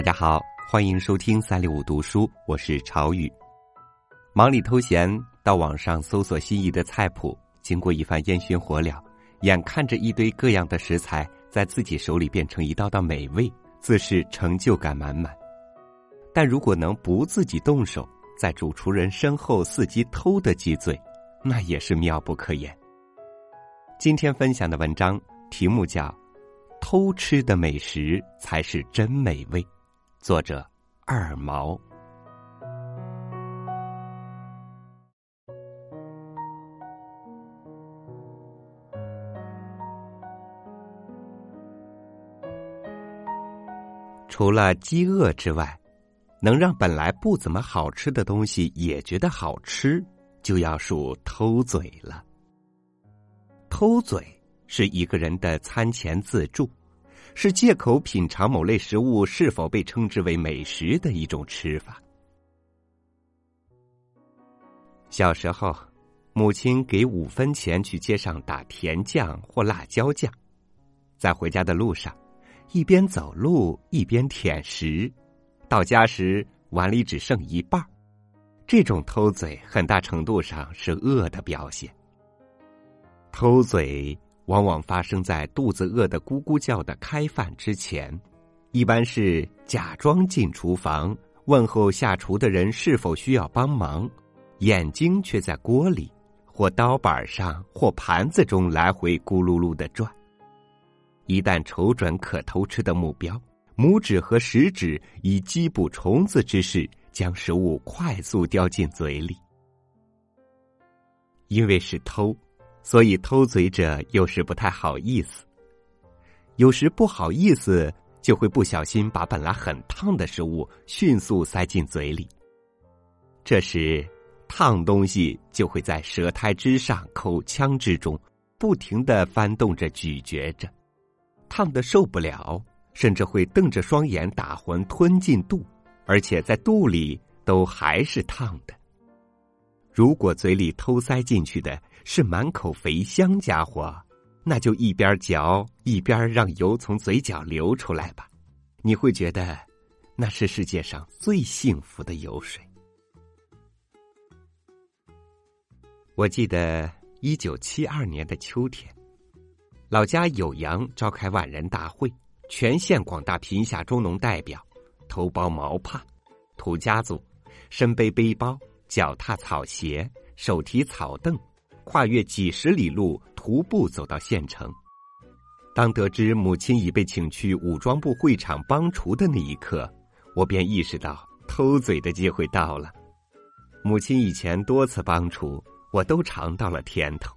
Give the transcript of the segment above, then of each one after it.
大家好，欢迎收听三六五读书，我是朝雨。忙里偷闲，到网上搜索心仪的菜谱，经过一番烟熏火燎，眼看着一堆各样的食材在自己手里变成一道道美味，自是成就感满满。但如果能不自己动手，在主厨人身后伺机偷的几嘴，那也是妙不可言。今天分享的文章题目叫《偷吃的美食才是真美味》，作者二毛。除了饥饿之外，能让本来不怎么好吃的东西也觉得好吃，就要数偷嘴了。偷嘴是一个人的餐前自助，是借口品尝某类食物是否被称之为美食的一种吃法。小时候，母亲给五分钱去街上打甜酱或辣椒酱，在回家的路上，一边走路一边舔食。到家时，碗里只剩一半这种偷嘴很大程度上是饿的表现。偷嘴往往发生在肚子饿得咕咕叫的开饭之前，一般是假装进厨房问候下厨的人是否需要帮忙，眼睛却在锅里或刀板上或盘子中来回咕噜噜的转。一旦瞅准可偷吃的目标。拇指和食指以击捕虫子之势，将食物快速叼进嘴里。因为是偷，所以偷嘴者有时不太好意思，有时不好意思就会不小心把本来很烫的食物迅速塞进嘴里。这时，烫东西就会在舌苔之上、口腔之中不停的翻动着、咀嚼着，烫的受不了。甚至会瞪着双眼打浑吞进肚，而且在肚里都还是烫的。如果嘴里偷塞进去的是满口肥香家伙，那就一边嚼一边让油从嘴角流出来吧，你会觉得那是世界上最幸福的油水。我记得一九七二年的秋天，老家酉阳召开万人大会。全县广大贫下中农代表，头包毛帕，土家族，身背背包，脚踏草鞋，手提草凳，跨越几十里路徒步走到县城。当得知母亲已被请去武装部会场帮厨的那一刻，我便意识到偷嘴的机会到了。母亲以前多次帮厨，我都尝到了甜头。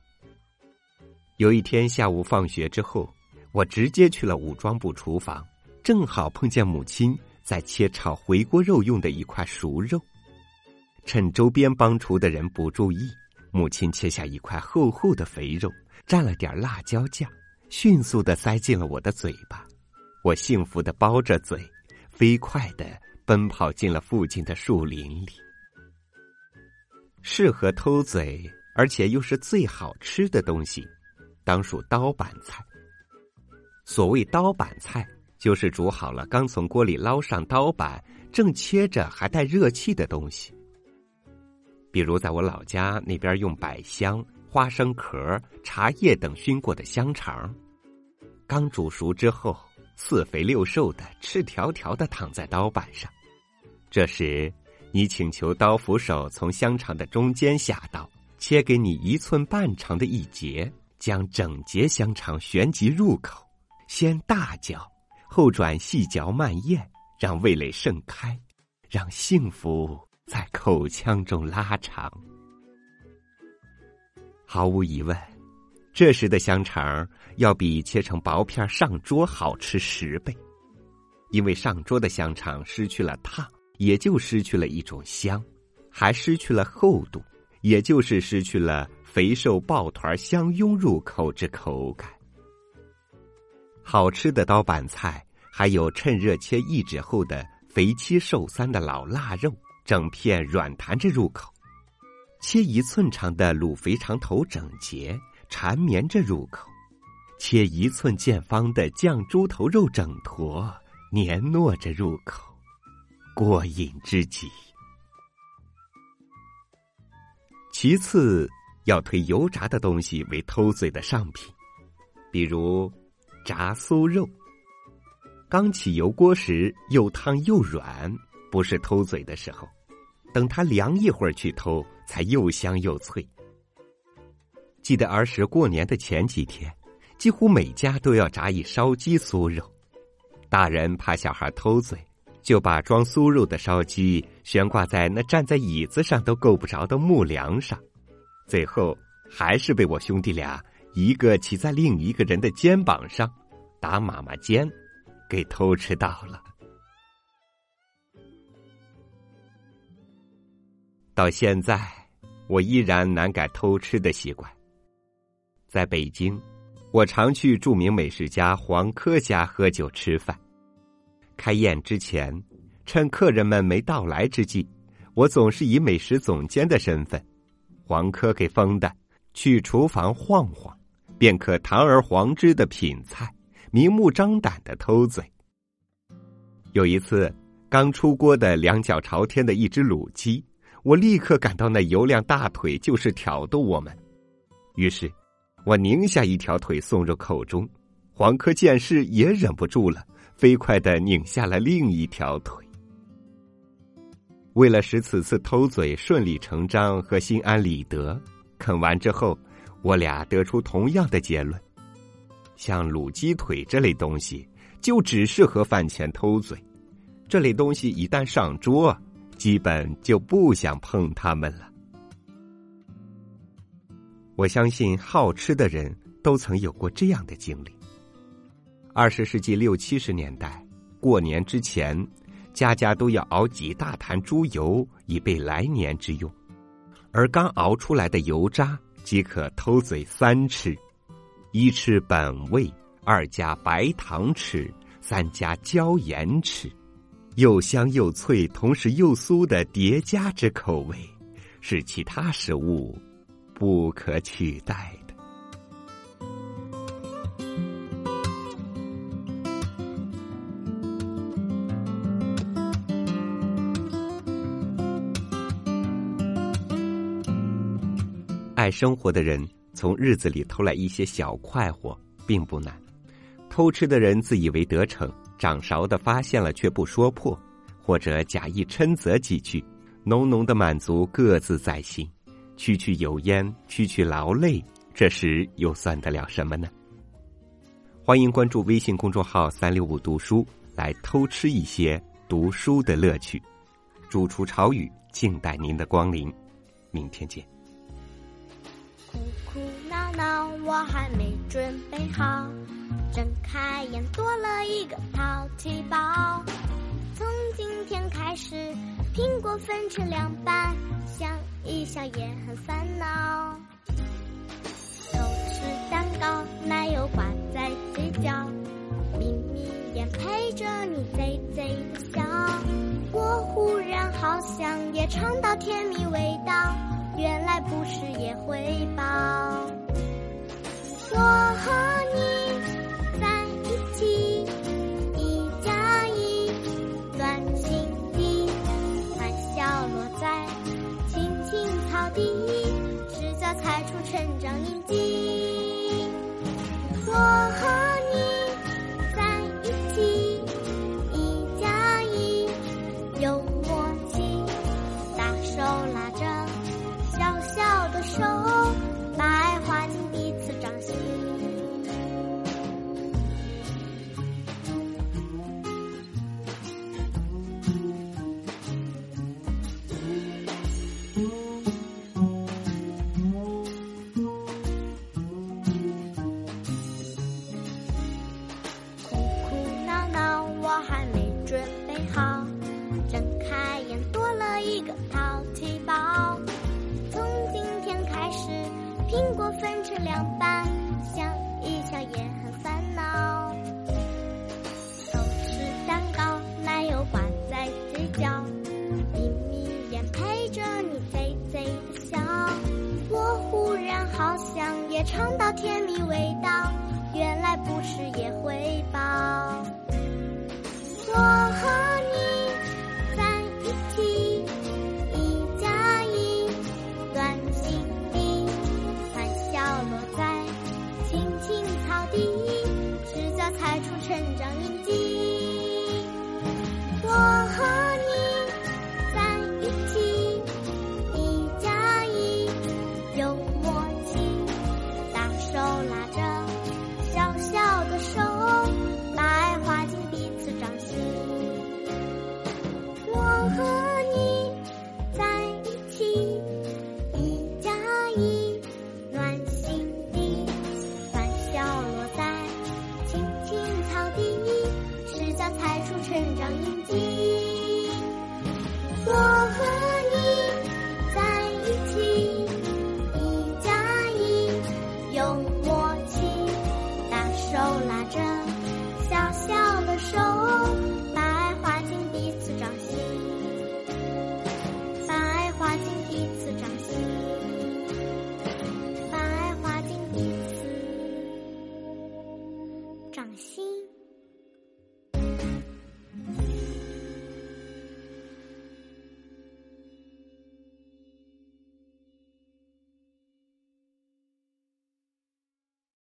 有一天下午放学之后。我直接去了武装部厨房，正好碰见母亲在切炒回锅肉用的一块熟肉。趁周边帮厨的人不注意，母亲切下一块厚厚的肥肉，蘸了点辣椒酱，迅速的塞进了我的嘴巴。我幸福的包着嘴，飞快的奔跑进了附近的树林里。适合偷嘴，而且又是最好吃的东西，当属刀板菜。所谓刀板菜，就是煮好了刚从锅里捞上刀板，正切着还带热气的东西。比如在我老家那边，用百香、花生壳、茶叶等熏过的香肠，刚煮熟之后，四肥六瘦的，赤条条的躺在刀板上。这时，你请求刀斧手从香肠的中间下刀，切给你一寸半长的一截，将整节香肠旋即入口。先大嚼，后转细嚼慢咽，让味蕾盛开，让幸福在口腔中拉长。毫无疑问，这时的香肠要比切成薄片上桌好吃十倍，因为上桌的香肠失去了烫，也就失去了一种香，还失去了厚度，也就是失去了肥瘦抱团相拥入口之口感。好吃的刀板菜，还有趁热切一指厚的肥七瘦三的老腊肉，整片软弹着入口；切一寸长的卤肥肠头，整洁缠绵着入口；切一寸见方的酱猪头肉，整坨黏糯着入口。过瘾之极。其次，要推油炸的东西为偷嘴的上品，比如炸酥肉。刚起油锅时又烫又软，不是偷嘴的时候；等它凉一会儿去偷，才又香又脆。记得儿时过年的前几天，几乎每家都要炸一烧鸡酥肉。大人怕小孩偷嘴，就把装酥肉的烧鸡悬挂在那站在椅子上都够不着的木梁上，最后还是被我兄弟俩一个骑在另一个人的肩膀上，打妈妈肩，给偷吃到了。到现在，我依然难改偷吃的习惯。在北京，我常去著名美食家黄科家喝酒吃饭。开宴之前，趁客人们没到来之际，我总是以美食总监的身份，黄科给封的，去厨房晃晃，便可堂而皇之的品菜，明目张胆的偷嘴。有一次，刚出锅的两脚朝天的一只卤鸡，我立刻感到那油亮大腿就是挑逗我们，于是，我拧下一条腿送入口中，黄科见势也忍不住了。飞快的拧下了另一条腿。为了使此次偷嘴顺理成章和心安理得，啃完之后，我俩得出同样的结论：像卤鸡腿这类东西，就只适合饭前偷嘴。这类东西一旦上桌，基本就不想碰它们了。我相信好吃的人都曾有过这样的经历。二十世纪六七十年代，过年之前，家家都要熬几大坛猪油，以备来年之用。而刚熬出来的油渣，即可偷嘴三吃：一吃本味，二加白糖吃，三加椒盐吃。又香又脆，同时又酥的叠加之口味，是其他食物不可取代的。爱生活的人从日子里偷来一些小快活，并不难；偷吃的人自以为得逞，掌勺的发现了却不说破，或者假意嗔责几句，浓浓的满足各自在心，区区油烟，区区劳累，这时又算得了什么呢？欢迎关注微信公众号“三六五读书”，来偷吃一些读书的乐趣。主厨朝雨，静待您的光临。明天见。哭哭闹闹，我还没准备好。睁开眼，多了一个淘气包。从今天开始，苹果分成两半，想一想也很烦恼。偷吃蛋糕，奶油挂在嘴角，眯眯眼陪着你贼贼的笑。我忽然好像也尝到甜蜜味道。原来不是也会饱。我和你苹果分成两半，想一想也很烦恼。偷吃蛋糕，奶油挂在嘴角，眯眯眼陪着你贼贼的笑。我忽然好想也尝到甜蜜味道，原来不吃也会